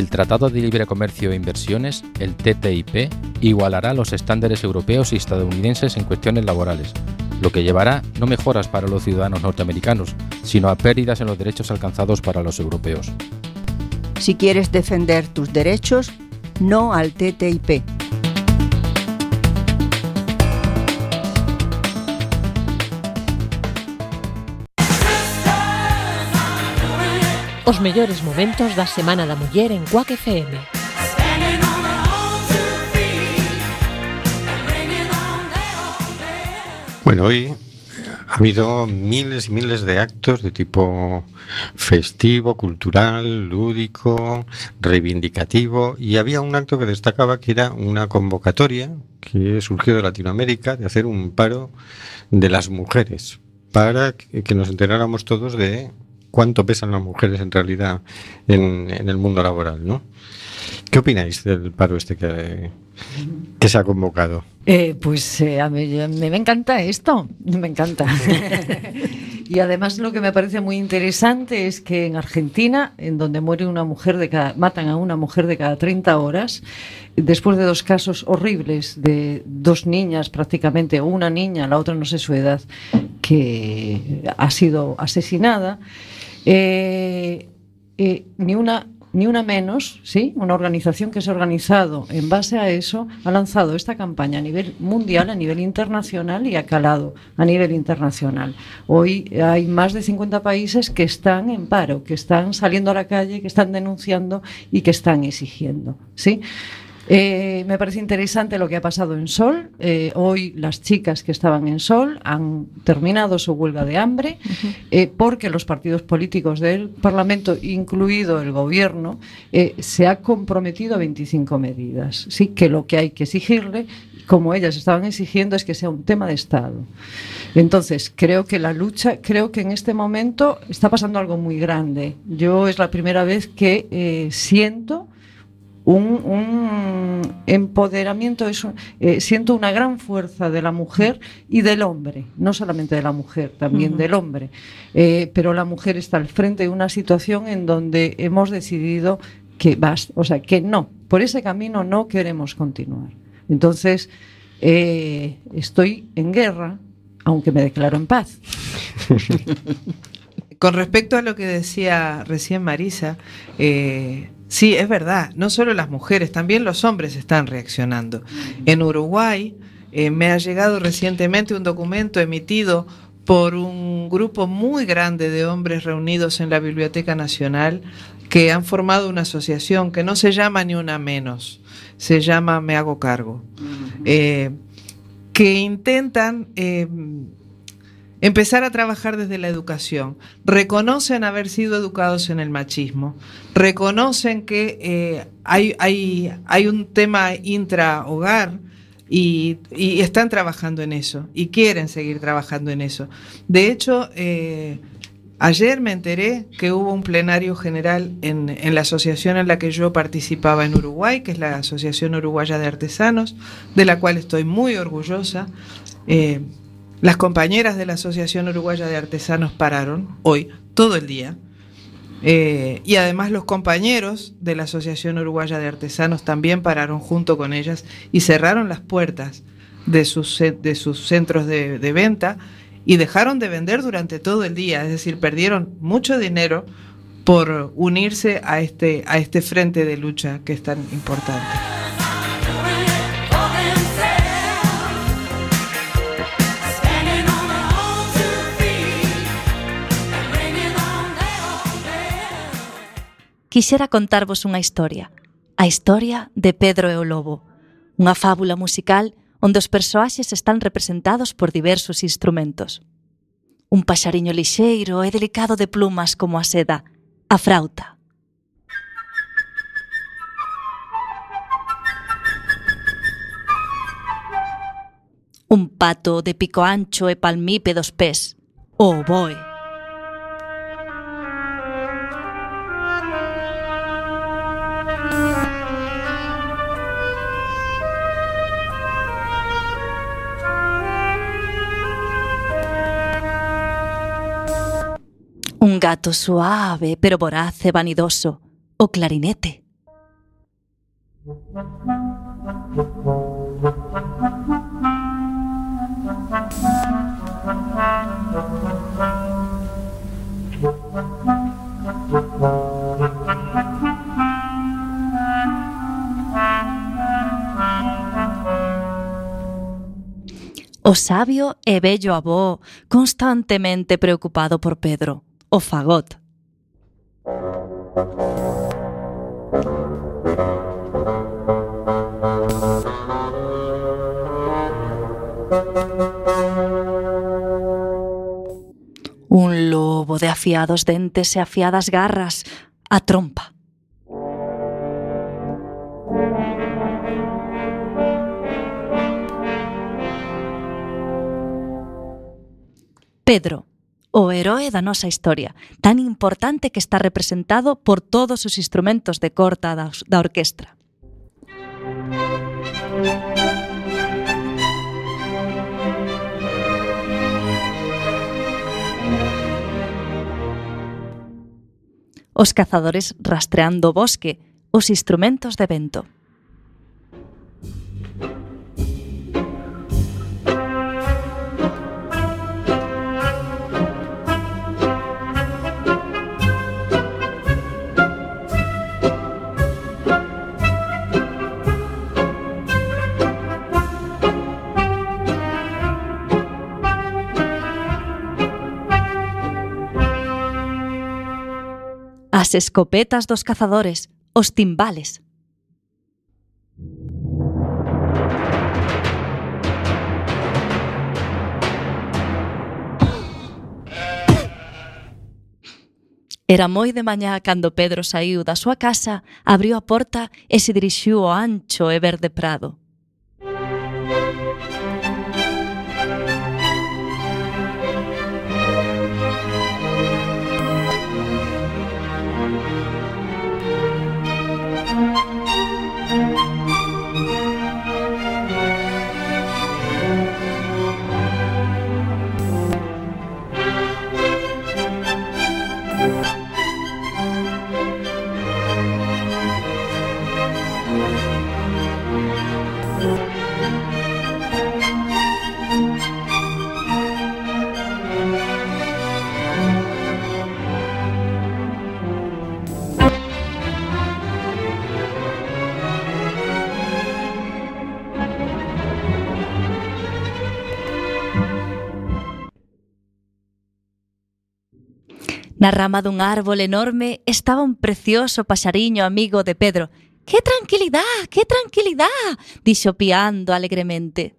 el Tratado de Libre Comercio e Inversiones, el TTIP, igualará los estándares europeos y estadounidenses en cuestiones laborales, lo que llevará no mejoras para los ciudadanos norteamericanos, sino a pérdidas en los derechos alcanzados para los europeos. Si quieres defender tus derechos, no al TTIP. Os mellores momentos da Semana da Muller en Cuac FM. Bueno, hoy ha habido miles y miles de actos de tipo festivo, cultural, lúdico, reivindicativo y había un acto que destacaba que era una convocatoria que surgió de Latinoamérica de hacer un paro de las mujeres para que nos enteráramos todos de cuánto pesan las mujeres en realidad en, en el mundo laboral, ¿no? ¿Qué opináis del paro este que, que se ha convocado? Eh, pues eh, a mí, me, me encanta esto, me encanta. y además lo que me parece muy interesante es que en Argentina, en donde muere una mujer de cada, matan a una mujer de cada 30 horas, después de dos casos horribles de dos niñas prácticamente, o una niña, la otra no sé su edad, que ha sido asesinada, eh, eh, ni una ni una menos, ¿sí? Una organización que se ha organizado en base a eso, ha lanzado esta campaña a nivel mundial, a nivel internacional y ha calado a nivel internacional. Hoy hay más de 50 países que están en paro, que están saliendo a la calle, que están denunciando y que están exigiendo, ¿sí? Eh, me parece interesante lo que ha pasado en Sol. Eh, hoy las chicas que estaban en Sol han terminado su huelga de hambre uh -huh. eh, porque los partidos políticos del Parlamento, incluido el Gobierno, se ha comprometido a 25 medidas. Sí, que lo que hay que exigirle como ellas estaban exigiendo es que sea un tema de Estado. Entonces, creo que la lucha, creo que en este momento está pasando algo muy grande. Yo es la primera vez que siento un, un, empoderamiento, eso, eh, siento una gran fuerza de la mujer y del hombre, no solamente de la mujer, también uh -huh. del hombre. Eh, pero la mujer está al frente de una situación en donde hemos decidido que basta, o sea, que no, por ese camino no queremos continuar. Entonces, eh, estoy en guerra, aunque me declaro en paz. Con respecto a lo que decía recién Marisa, eh, sí, es verdad, no solo las mujeres, también los hombres están reaccionando. En Uruguay eh, me ha llegado recientemente un documento emitido por un grupo muy grande de hombres reunidos en la Biblioteca Nacional que han formado una asociación que no se llama ni una menos, se llama Me Hago Cargo, eh, que intentan eh, empezar a trabajar desde la educación. Reconocen haber sido educados en el machismo, reconocen que eh, hay, un tema intra-hogar y, y, están trabajando en eso y quieren seguir trabajando en eso. De hecho, eh, ayer me enteré que hubo un plenario general en, en, la asociación en la que yo participaba en Uruguay, que es la Asociación Uruguaya de Artesanos, de la cual estoy muy orgullosa. Eh, las compañeras de la Asociación Uruguaya de Artesanos pararon hoy todo el día. Eh, y además los compañeros de la Asociación Uruguaya de Artesanos también pararon junto con ellas y cerraron las puertas de sus, de sus centros de, de venta y dejaron de vender durante todo el día. Es decir, perdieron mucho dinero por unirse a este, a este frente de lucha que es tan importante. quixera contarvos unha historia, a historia de Pedro e o Lobo, unha fábula musical onde os persoaxes están representados por diversos instrumentos. Un paxariño lixeiro e delicado de plumas como a seda, a frauta. Un pato de pico ancho e palmípedos pés, o oboe. Un gato suave pero voraz e vanidoso, o clarinete. O sabio e bello avó constantemente preocupado por Pedro, o fagot. Un lobo de afiados dentes e afiadas garras a trompa. Pedro, o heroe da nosa historia, tan importante que está representado por todos os instrumentos de corta da, da orquestra. Os cazadores rastreando o bosque, os instrumentos de vento. as escopetas dos cazadores, os timbales. Era moi de mañá cando Pedro saiu da súa casa, abriu a porta e se dirixiu ao ancho e verde prado. Na rama dun árbol enorme estaba un precioso paxariño amigo de Pedro. ¡Qué tranquilidad! ¡Qué tranquilidad! dixo piando alegremente.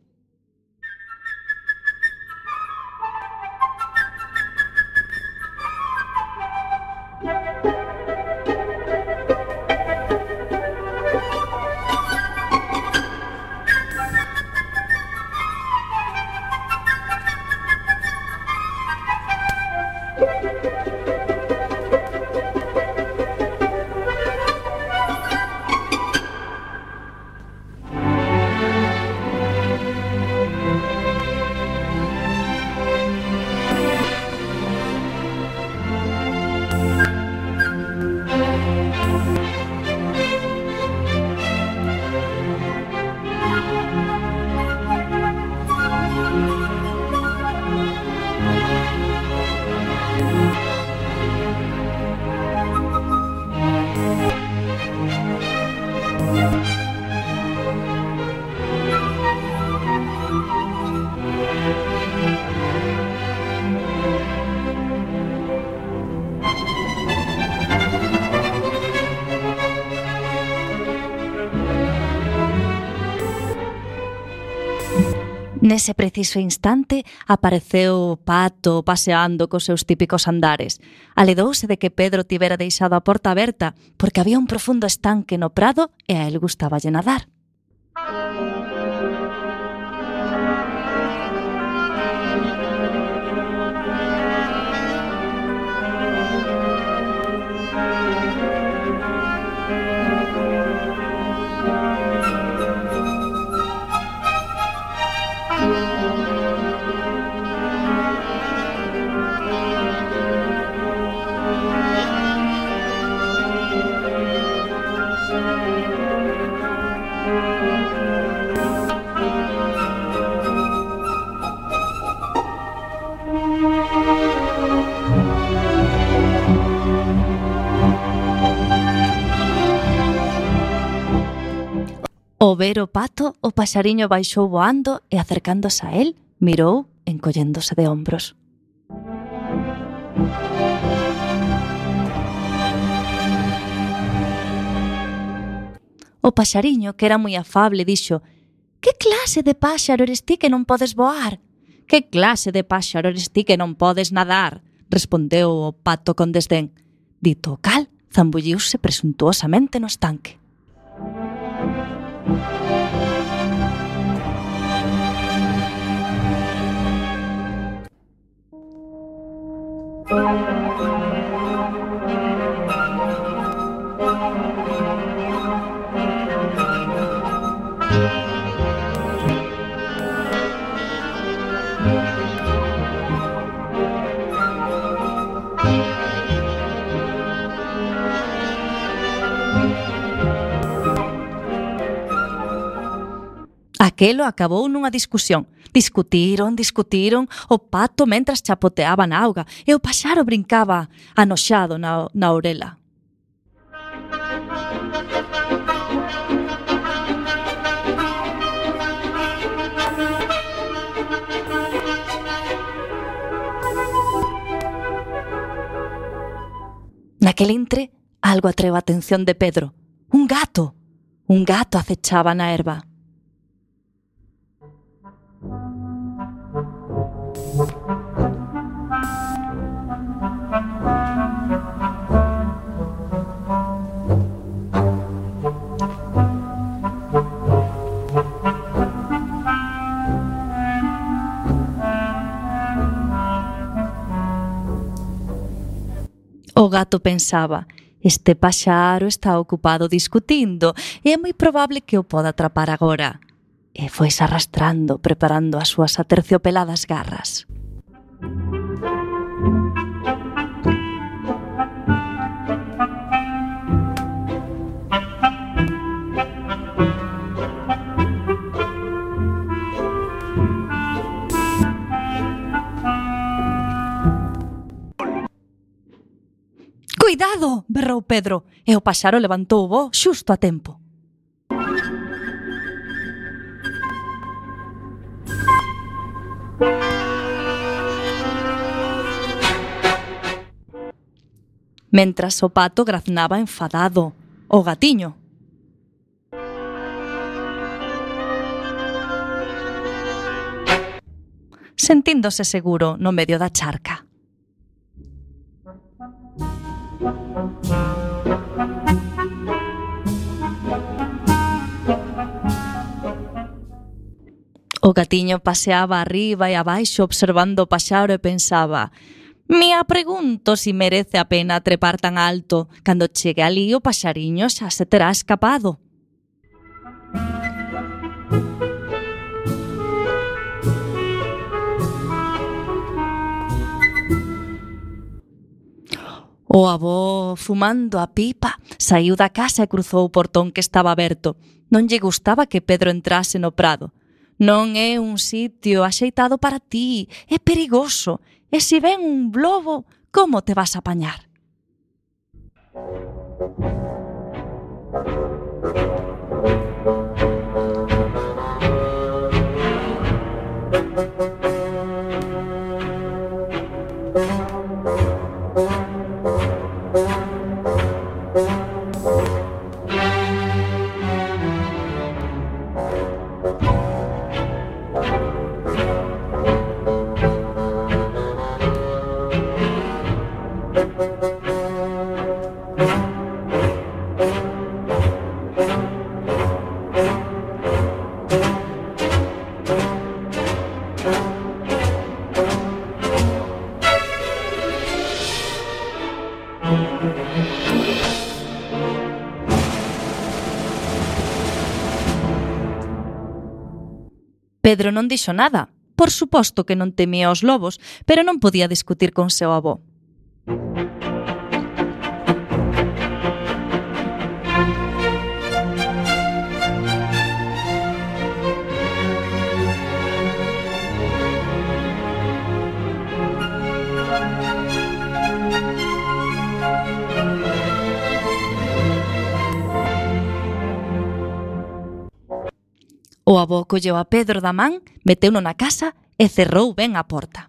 Nese preciso instante apareceu o Pato paseando cos seus típicos andares. Aledouse de que Pedro tivera deixado a porta aberta porque había un profundo estanque no prado e a él gustaba nadar. Ao ver o pato, o paxariño baixou voando e acercándose a él, mirou encolléndose de hombros. O paxariño, que era moi afable, dixo «Que clase de páxaro eres ti que non podes voar?» «Que clase de páxaro eres ti que non podes nadar?» respondeu o pato con desdén. Dito o cal, zambulliuse presuntuosamente no estanque. Thank you. Aquelo acabou nunha discusión. Discutiron, discutiron, o pato mentras chapoteaba na auga e o paxaro brincaba anoxado na, na orela. Naquel entre, algo atreva a atención de Pedro. Un gato. Un gato acechaba na erva. O gato pensaba, este paxaro está ocupado discutindo e é moi probable que o poda atrapar agora. E foise arrastrando, preparando as súas aterciopeladas garras. Música Cuidado! berrou Pedro, e o paxaro levantou o voo xusto a tempo. Mentras o pato graznaba enfadado, o gatiño. Sentíndose seguro no medio da charca. O gatiño paseaba arriba e abaixo observando o paxaro e pensaba Me pregunto si merece a pena trepar tan alto. Cando chegue ali o paxariño xa se terá escapado. O avó, fumando a pipa, saiu da casa e cruzou o portón que estaba aberto. Non lle gustaba que Pedro entrase no prado. Non é un sitio axeitado para ti, é perigoso. E se ven un lobo, como te vas a apañar? Thank you. Pedro non dixo nada. Por suposto que non temía os lobos, pero non podía discutir con seu avó. O avó colleu a Pedro da man, meteuno na casa e cerrou ben a porta.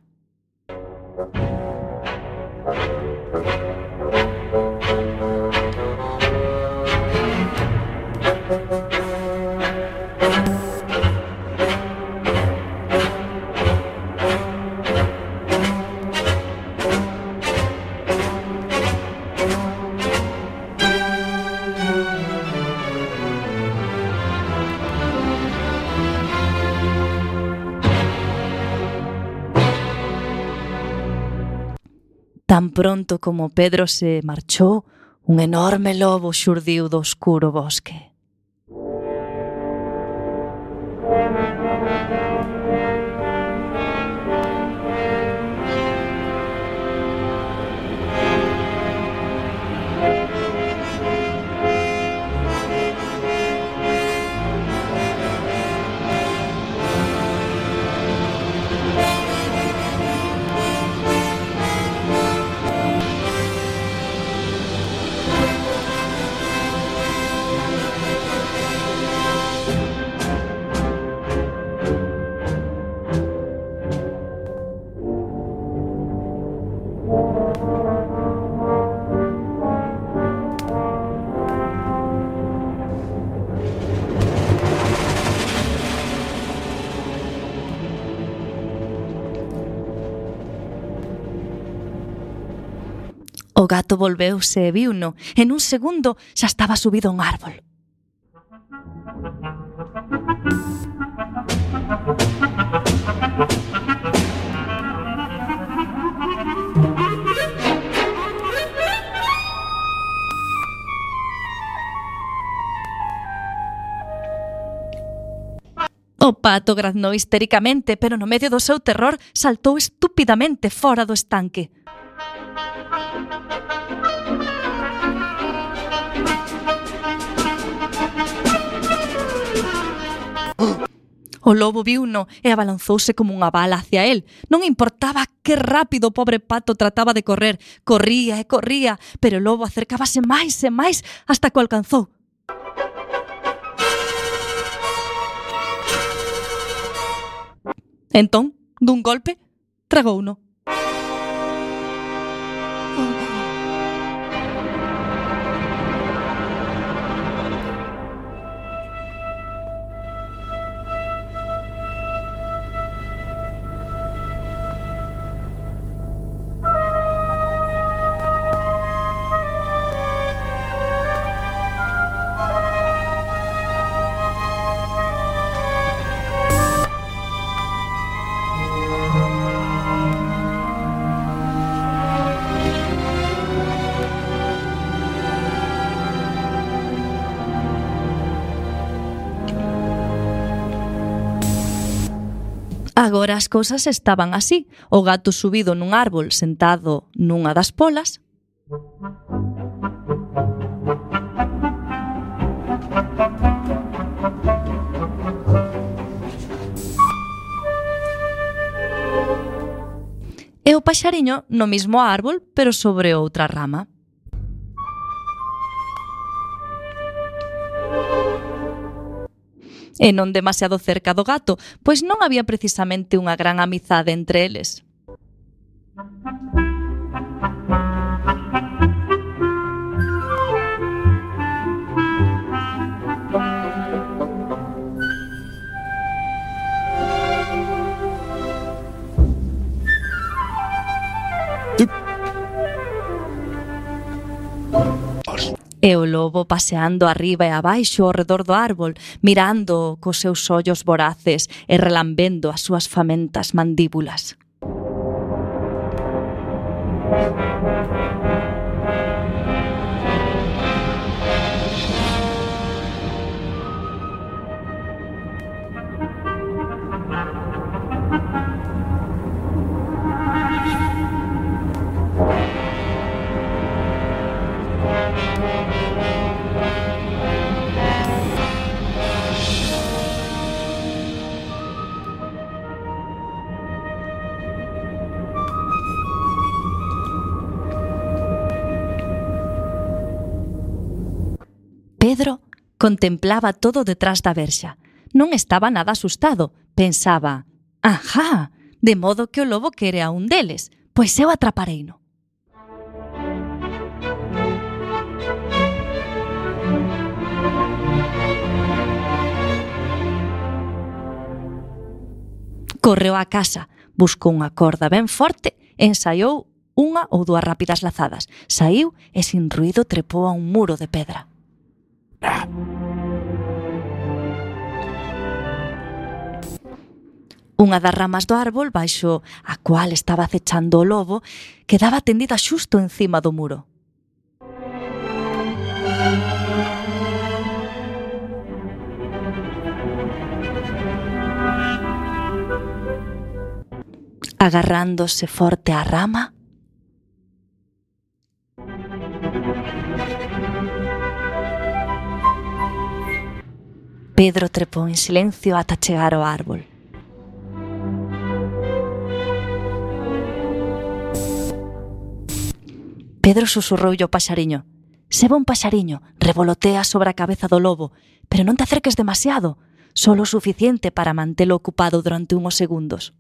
Tan pronto como Pedro se marchou, un enorme lobo xurdiu do oscuro bosque. O gato volveuse e viuno. En un segundo xa estaba subido a un árbol. O pato graznou histéricamente, pero no medio do seu terror saltou estúpidamente fora do estanque. O lobo viuno e abalanzouse como unha bala hacia él. Non importaba que rápido o pobre pato trataba de correr. Corría e corría, pero o lobo acercábase máis e máis hasta que o alcanzou. Entón, dun golpe, tragouno. as cousas estaban así. O gato subido nun árbol sentado nunha das polas. E o paxariño no mismo árbol, pero sobre outra rama. e non demasiado cerca do gato, pois non había precisamente unha gran amizade entre eles. e o lobo paseando arriba e abaixo ao redor do árbol, mirando cos seus ollos voraces e relambendo as súas famentas mandíbulas. Contemplaba todo detrás da verxa. Non estaba nada asustado. Pensaba, ajá, de modo que o lobo quere a un deles, pois eu atrapareino. Correu á casa, buscou unha corda ben forte, ensaiou unha ou dúas rápidas lazadas, saiu e sin ruido trepou a un muro de pedra. Unha das ramas do árbol baixo a cual estaba acechando o lobo quedaba tendida xusto encima do muro. Agarrándose forte á rama, Pedro trepou en silencio ata chegar ao árbol. Pedro susurroulle o paxariño. Se un paxariño, revolotea sobre a cabeza do lobo, pero non te acerques demasiado, solo o suficiente para mantelo ocupado durante unhos segundos.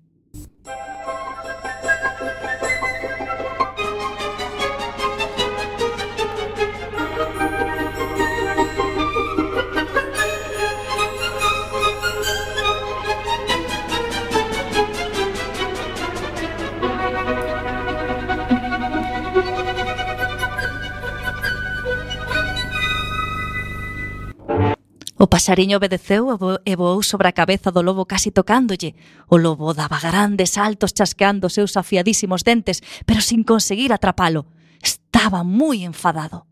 O pasariño obedeceu e voou sobre a cabeza do lobo casi tocándolle. O lobo daba grandes saltos chasqueando seus afiadísimos dentes, pero sin conseguir atrapalo. Estaba moi enfadado.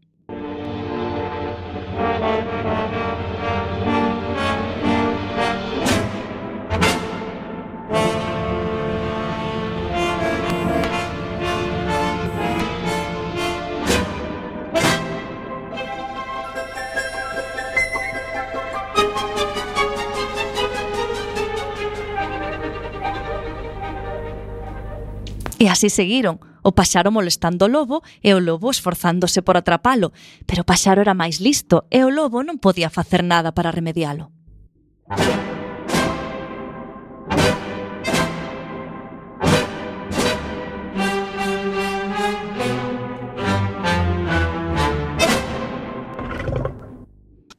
E así seguiron, o paxaro molestando o lobo e o lobo esforzándose por atrapalo, pero o paxaro era máis listo e o lobo non podía facer nada para remedialo.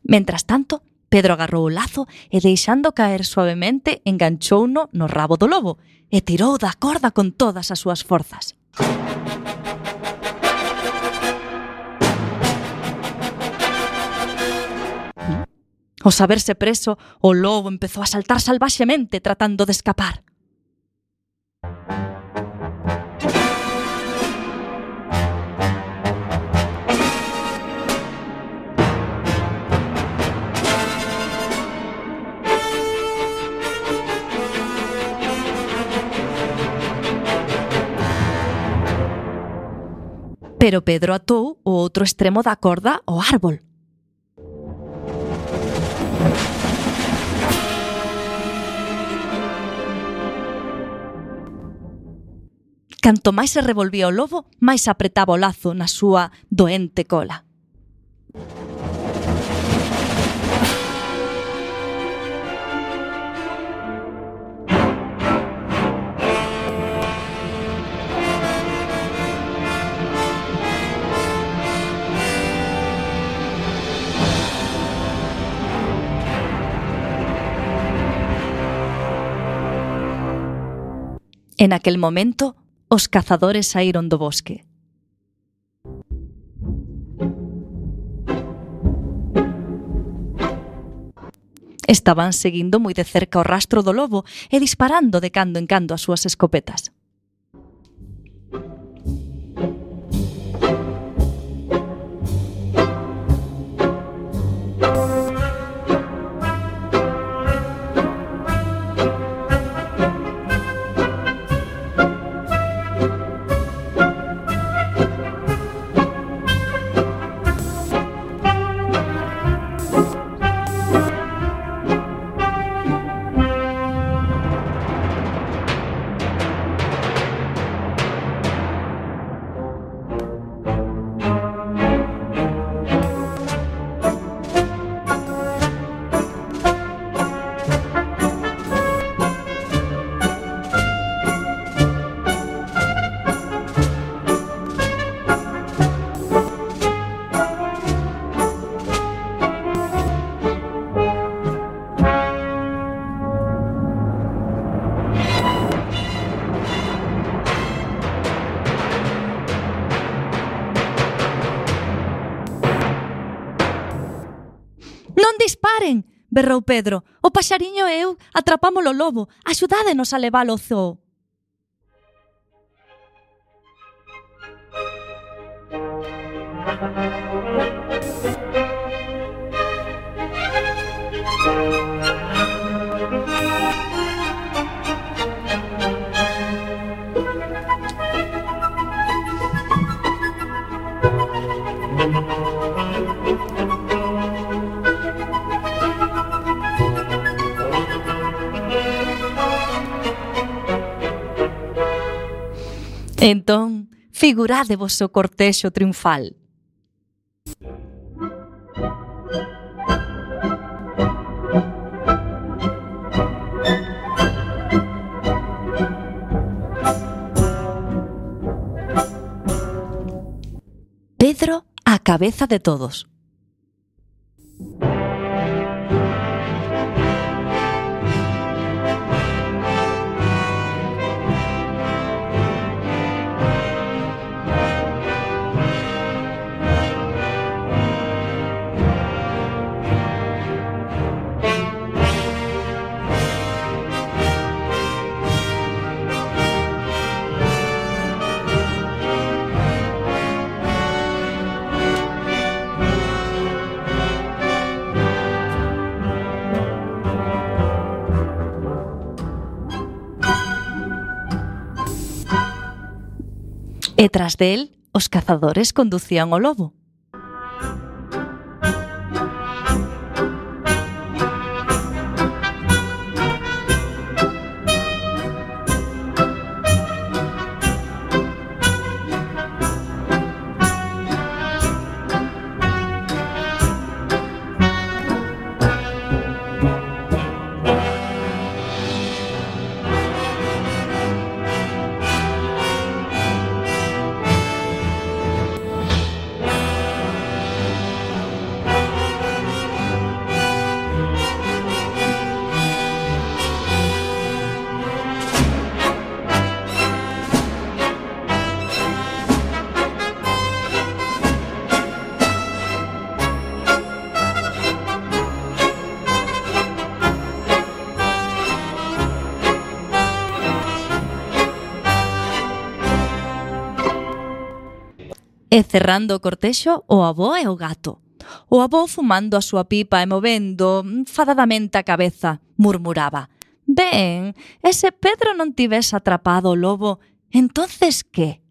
Mentras tanto, Pedro agarrou o lazo e deixando caer suavemente enganchouno no rabo do lobo e tirou da corda con todas as súas forzas. Ao saberse preso, o lobo empezou a saltar salvaxemente tratando de escapar. Pero Pedro atou o outro extremo da corda ao árbol. Canto máis se revolvía o lobo, máis apretaba o lazo na súa doente cola. En aquel momento, os cazadores saíron do bosque. Estaban seguindo moi de cerca o rastro do lobo e disparando de cando en cando as súas escopetas. berrou Pedro. O paxariño e eu atrapámolo lobo. Axudádenos a leválo ao zoo. Thank you. Entón, figuradevos o cortexo triunfal. Pedro a cabeza de todos. e tras del os cazadores conducían o lobo. E cerrando o cortexo, o avó e o gato. O avó fumando a súa pipa e movendo fadadamente a cabeza, murmuraba. Ben, e se Pedro non tives atrapado o lobo, entonces que?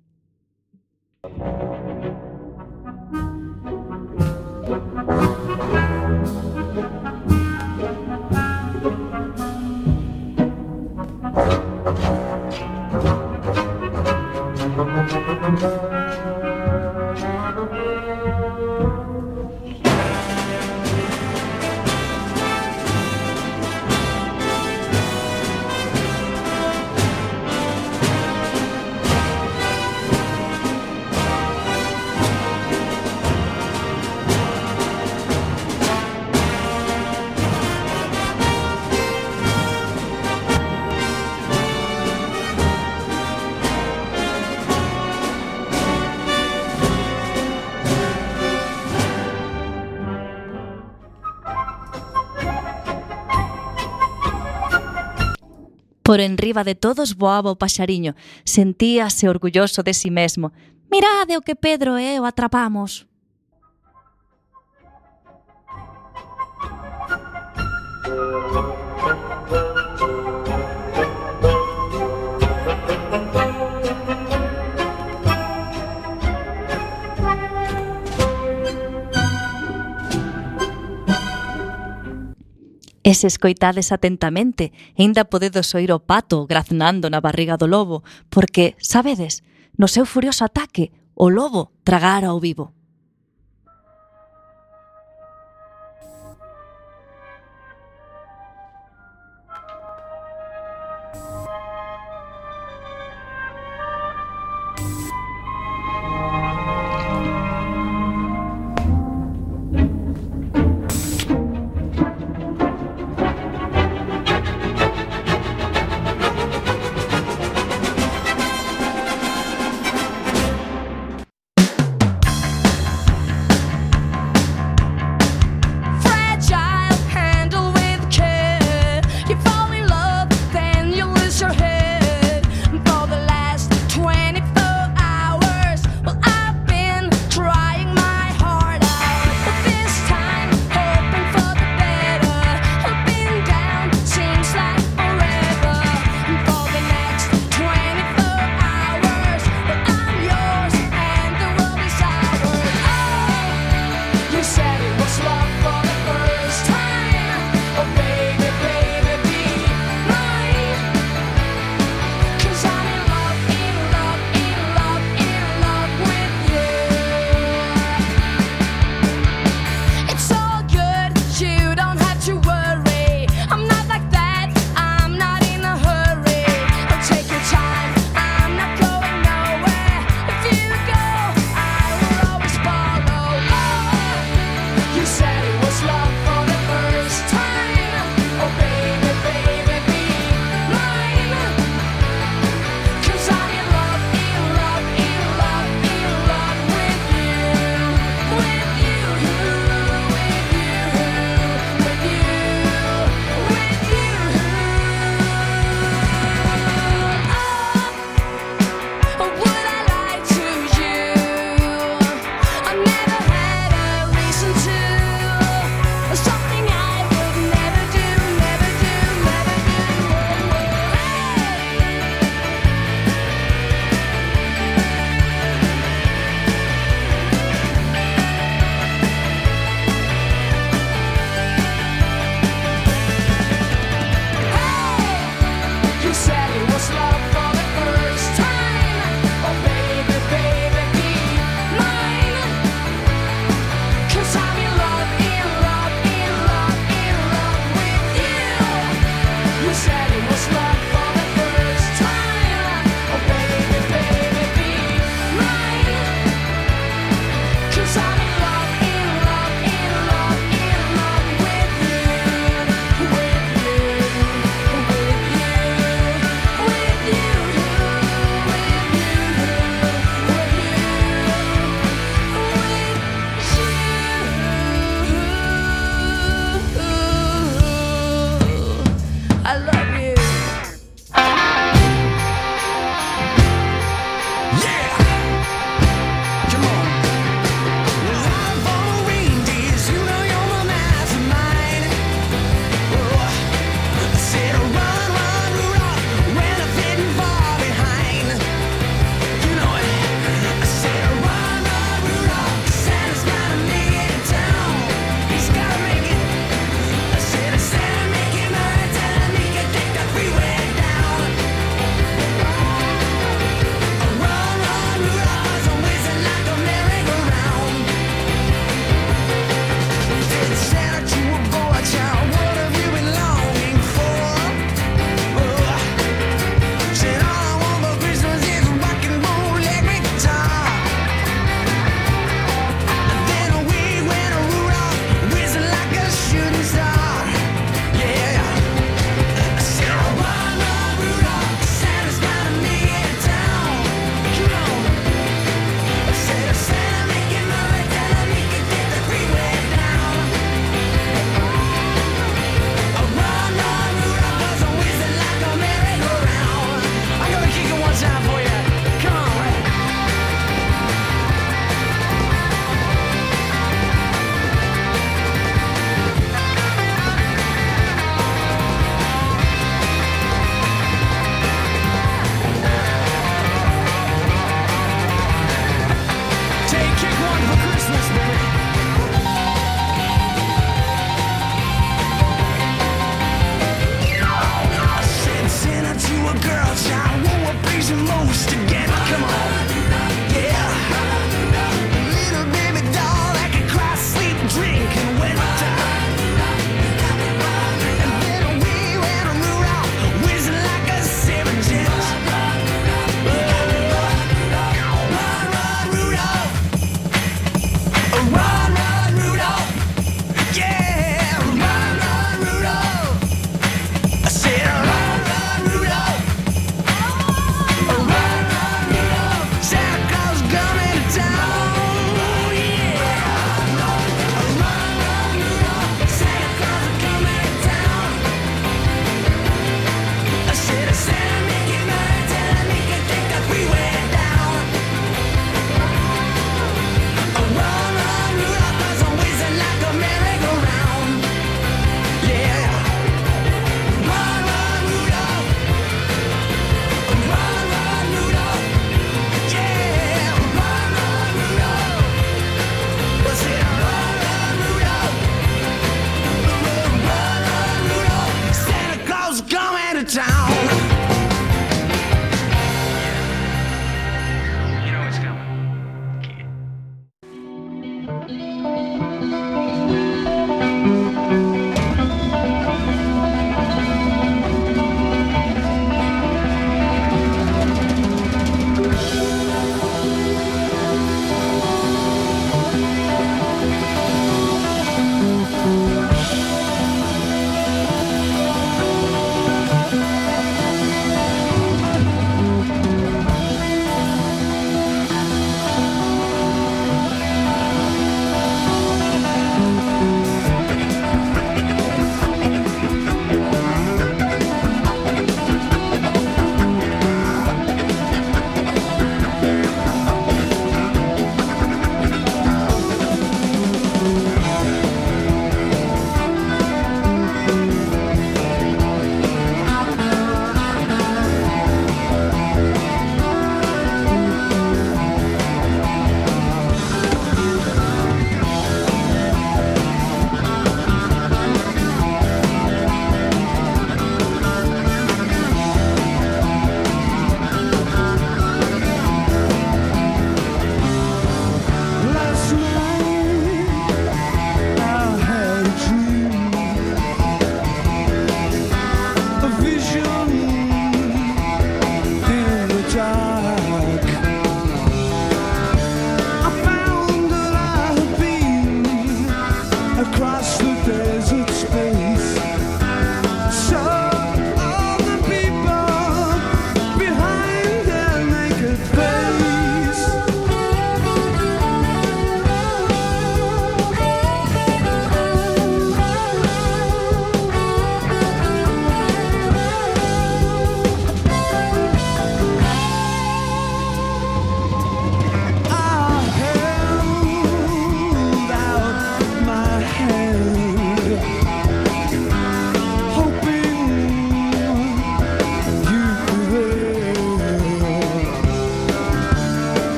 Por enriba de todos voaba o paxariño, sentíase orgulloso de si sí mesmo. Mirade o que Pedro e eu atrapamos. E se escoitades atentamente, aínda podedes oír o pato graznando na barriga do lobo, porque, sabedes, no seu furioso ataque, o lobo tragara o vivo.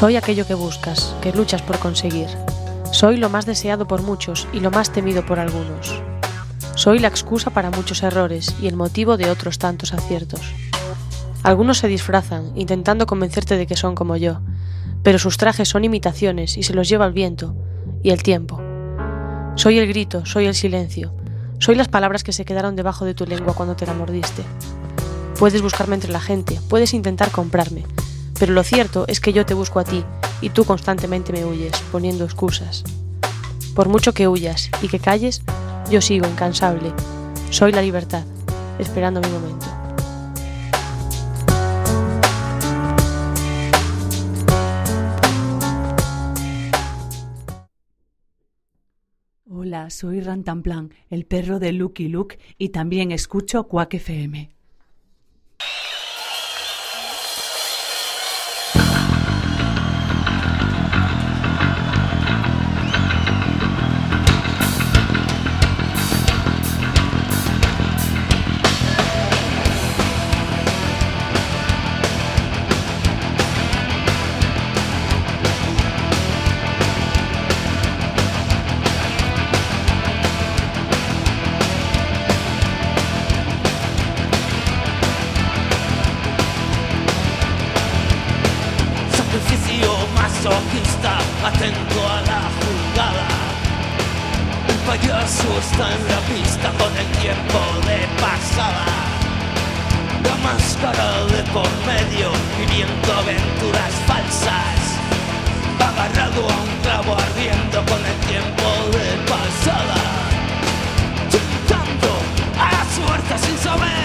Soy aquello que buscas, que luchas por conseguir. Soy lo más deseado por muchos y lo más temido por algunos. Soy la excusa para muchos errores y el motivo de otros tantos aciertos. Algunos se disfrazan, intentando convencerte de que son como yo, pero sus trajes son imitaciones y se los lleva el viento y el tiempo. Soy el grito, soy el silencio, soy las palabras que se quedaron debajo de tu lengua cuando te la mordiste. Puedes buscarme entre la gente, puedes intentar comprarme, pero lo cierto es que yo te busco a ti y tú constantemente me huyes, poniendo excusas. Por mucho que huyas y que calles, yo sigo incansable. Soy la libertad, esperando mi momento. Hola, soy Rantanplan, el perro de Lucky Luke, y también escucho Quack FM. Atento a la jugada. El payaso está en la pista con el tiempo de pasada. La máscara de por medio, viviendo aventuras falsas. Agarrado a un clavo ardiendo con el tiempo de pasada. Tentando a la suerte sin saber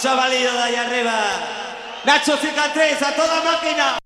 chavalillo de allá arriba. Nacho Cicatriz, a toda máquina.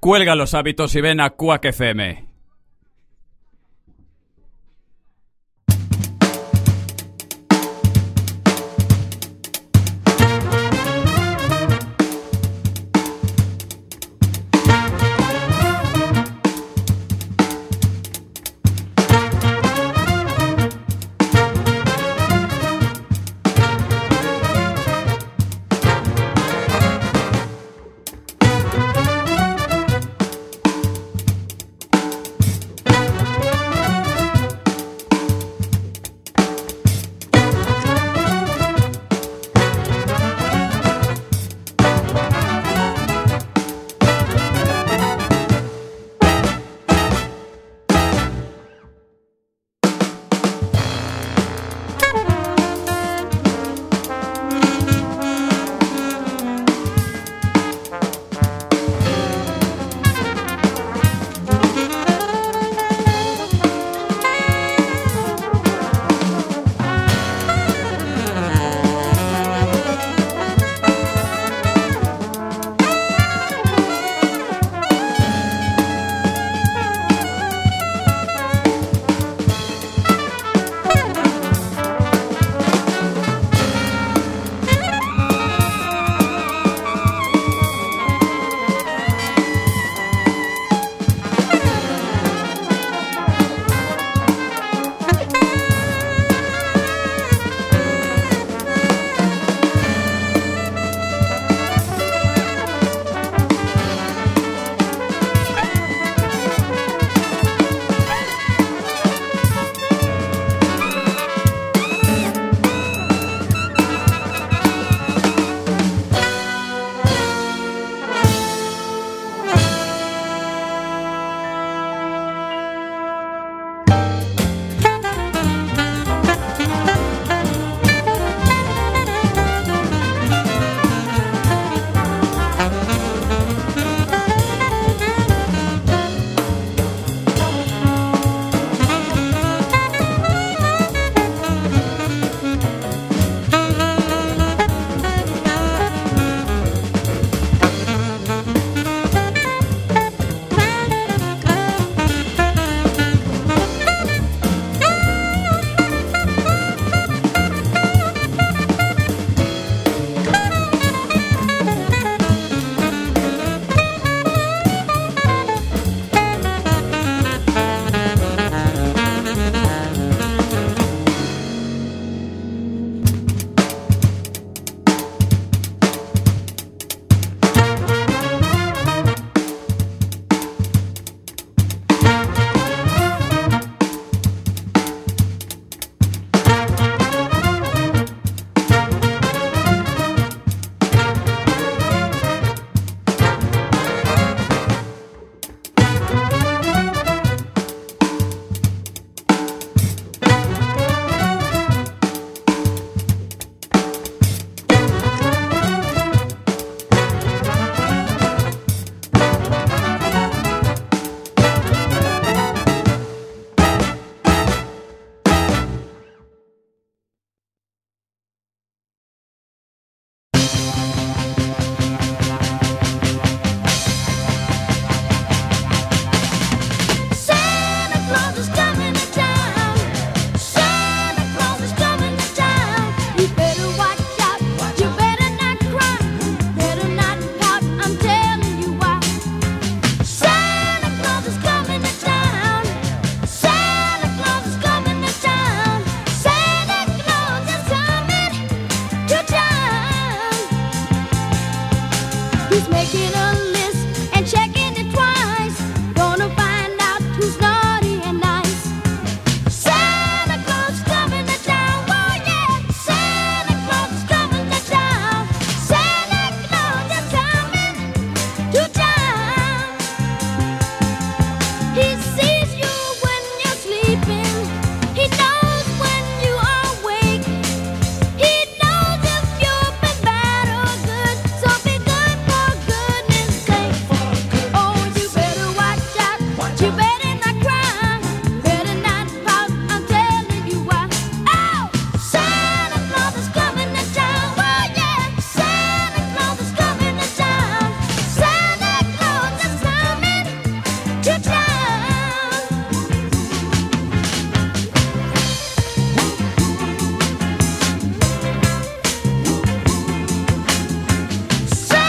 Cuelga los hábitos y ven a Quack FM.